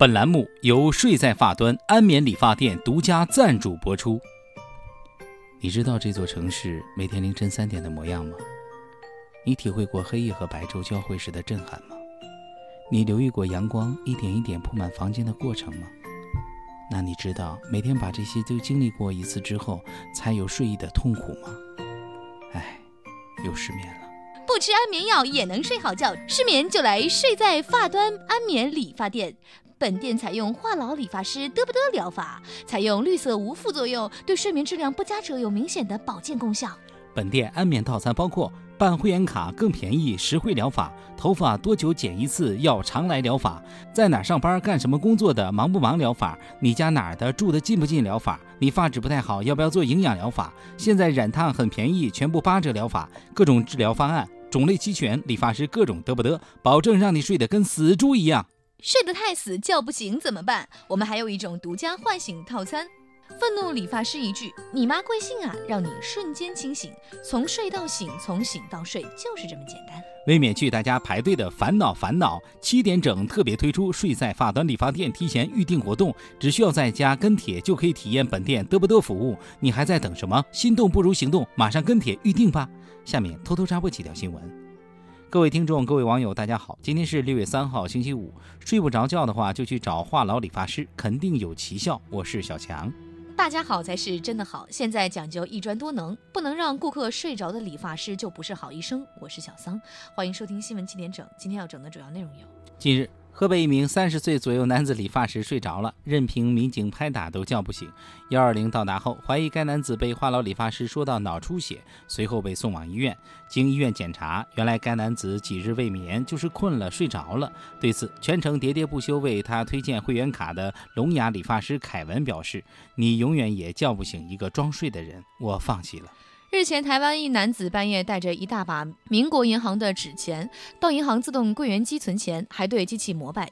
本栏目由睡在发端安眠理发店独家赞助播出。你知道这座城市每天凌晨三点的模样吗？你体会过黑夜和白昼交汇时的震撼吗？你留意过阳光一点一点铺满房间的过程吗？那你知道每天把这些都经历过一次之后才有睡意的痛苦吗？唉，又失眠了。不吃安眠药也能睡好觉，失眠就来睡在发端安眠理发店。本店采用话痨理发师嘚不嘚疗法，采用绿色无副作用，对睡眠质量不佳者有明显的保健功效。本店安眠套餐包括办会员卡更便宜实惠疗法、头发多久剪一次要常来疗法、在哪上班干什么工作的忙不忙疗法、你家哪儿的住的近不近疗法、你发质不太好要不要做营养疗法、现在染烫很便宜全部八折疗法、各种治疗方案种类齐全，理发师各种嘚不嘚，保证让你睡得跟死猪一样。睡得太死叫不醒怎么办？我们还有一种独家唤醒套餐，愤怒理发师一句“你妈贵姓啊”，让你瞬间清醒，从睡到醒，从醒到睡，就是这么简单。为免去大家排队的烦恼烦恼，七点整特别推出睡在发端理发店提前预订活动，只需要在家跟帖就可以体验本店嘚不嘚服务。你还在等什么？心动不如行动，马上跟帖预订吧！下面偷偷插播几条新闻。各位听众，各位网友，大家好！今天是六月三号，星期五。睡不着觉的话，就去找话痨理发师，肯定有奇效。我是小强。大家好才是真的好。现在讲究一专多能，不能让顾客睡着的理发师就不是好医生。我是小桑，欢迎收听新闻七点整。今天要整的主要内容有：近日。河北一名三十岁左右男子理发时睡着了，任凭民警拍打都叫不醒。幺二零到达后，怀疑该男子被话痨理发师说到脑出血，随后被送往医院。经医院检查，原来该男子几日未眠，就是困了睡着了。对此，全程喋喋不休为他推荐会员卡的聋哑理发师凯文表示：“你永远也叫不醒一个装睡的人，我放弃了。”日前，台湾一男子半夜带着一大把民国银行的纸钱到银行自动柜员机存钱，还对机器膜拜，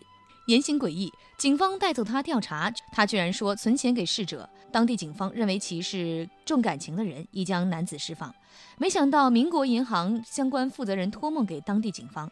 言行诡异。警方带走他调查，他居然说存钱给逝者。当地警方认为其是重感情的人，已将男子释放。没想到民国银行相关负责人托梦给当地警方，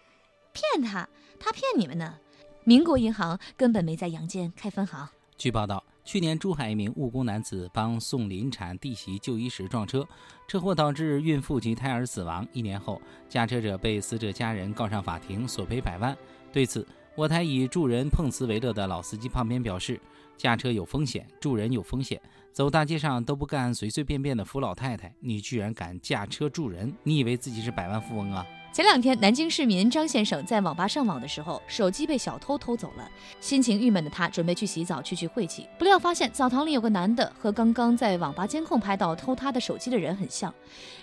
骗他，他骗你们呢。民国银行根本没在阳间开分行。据报道。去年，珠海一名务工男子帮送临产弟媳就医时撞车，车祸导致孕妇及胎儿死亡。一年后，驾车者被死者家人告上法庭，索赔百万。对此，我台以助人碰瓷为乐的老司机胖边表示：“驾车有风险，助人有风险，走大街上都不干随随便便的扶老太太，你居然敢驾车助人？你以为自己是百万富翁啊？”前两天，南京市民张先生在网吧上网的时候，手机被小偷偷走了。心情郁闷的他准备去洗澡，去去晦气，不料发现澡堂里有个男的，和刚刚在网吧监控拍到偷他的手机的人很像。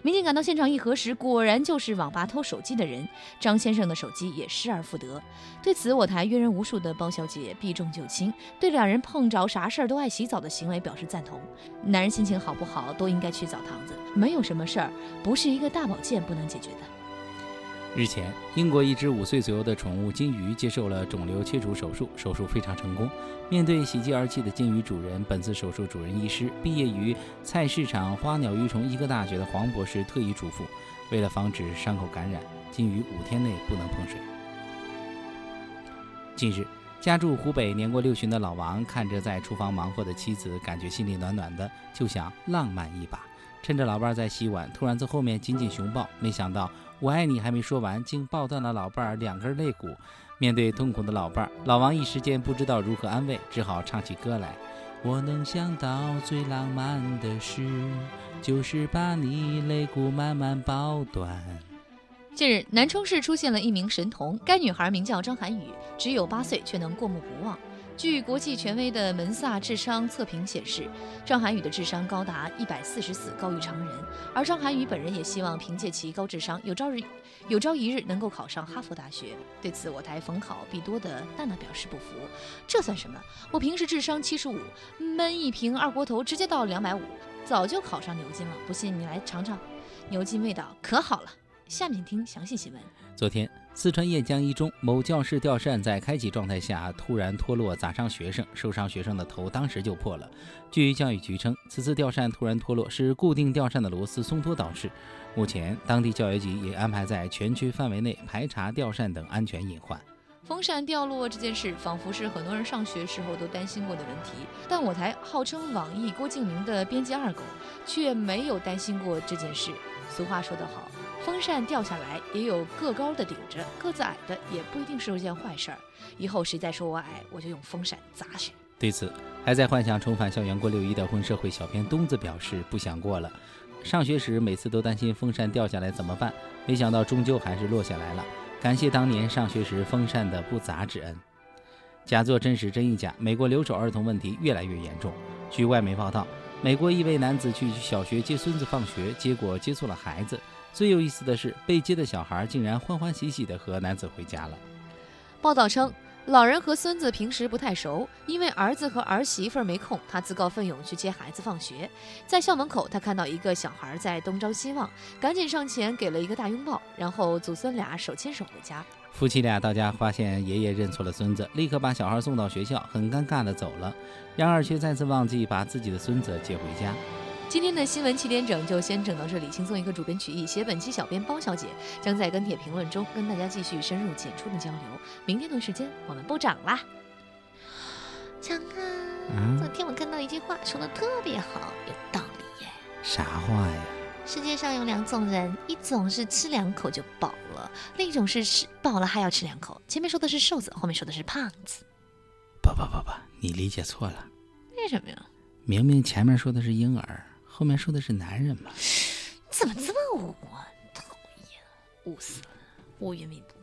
民警赶到现场一核实，果然就是网吧偷手机的人。张先生的手机也失而复得。对此，我台阅人无数的包小姐避重就轻，对两人碰着啥事儿都爱洗澡的行为表示赞同。男人心情好不好，都应该去澡堂子，没有什么事儿不是一个大保健不能解决的。日前，英国一只五岁左右的宠物金鱼接受了肿瘤切除手术，手术非常成功。面对喜极而泣的金鱼主人，本次手术主任医师、毕业于菜市场花鸟鱼虫医科大学的黄博士特意嘱咐：为了防止伤口感染，金鱼五天内不能碰水。近日，家住湖北年过六旬的老王看着在厨房忙活的妻子，感觉心里暖暖的，就想浪漫一把。趁着老伴在洗碗，突然从后面紧紧熊抱，没想到。我爱你还没说完，竟抱断了老伴儿两根肋骨。面对痛苦的老伴儿，老王一时间不知道如何安慰，只好唱起歌来。我能想到最浪漫的事，就是把你肋骨慢慢抱断。近日，南充市出现了一名神童，该女孩名叫张涵予，只有八岁，却能过目不忘。据国际权威的门萨智商测评显示，张涵予的智商高达一百四十四，高于常人。而张涵予本人也希望凭借其高智商，有朝日有朝一日能够考上哈佛大学。对此，我台逢考必多的娜娜表示不服：“这算什么？我平时智商七十五，闷一瓶二锅头直接到两百五，早就考上牛津了。不信你来尝尝，牛津味道可好了。”下面听详细新闻。昨天，四川雁江一中某教室吊扇在开启状态下突然脱落，砸伤学生，受伤学生的头当时就破了。据教育局称，此次吊扇突然脱落是固定吊扇的螺丝松脱导致。目前，当地教育局也安排在全区范围内排查吊扇等安全隐患。风扇掉落这件事，仿佛是很多人上学时候都担心过的问题。但我台号称网易郭敬明的编辑二狗，却没有担心过这件事。俗话说得好，风扇掉下来也有个高的顶着，个子矮的也不一定是件坏事儿。以后谁再说我矮，我就用风扇砸谁。对此，还在幻想重返校园过六一的混社会小编东子表示不想过了。上学时每次都担心风扇掉下来怎么办，没想到终究还是落下来了。感谢当年上学时风扇的不砸之恩。假作真实真亦假，美国留守儿童问题越来越严重。据外媒报道，美国一位男子去小学接孙子放学，结果接错了孩子。最有意思的是，被接的小孩竟然欢欢喜喜地和男子回家了。报道称。老人和孙子平时不太熟，因为儿子和儿媳妇没空，他自告奋勇去接孩子放学。在校门口，他看到一个小孩在东张西望，赶紧上前给了一个大拥抱，然后祖孙俩手牵手回家。夫妻俩到家发现爷爷认错了孙子，立刻把小孩送到学校，很尴尬的走了。然而却再次忘记把自己的孙子接回家。今天的新闻七点整就先整到这里，轻松一个主编曲艺，写本期小编包小姐将在跟帖评论中跟大家继续深入浅出的交流。明天同时间我们不涨啦。强啊，昨天我看到一句话说的特别好，有道理耶。啥话呀？世界上有两种人，一种是吃两口就饱了，另一种是吃饱了还要吃两口。前面说的是瘦子，后面说的是胖子。不不不不，你理解错了。为什么呀？明明前面说的是婴儿。后面说的是男人嘛？怎么这么污啊！讨厌，污死了，乌云密布。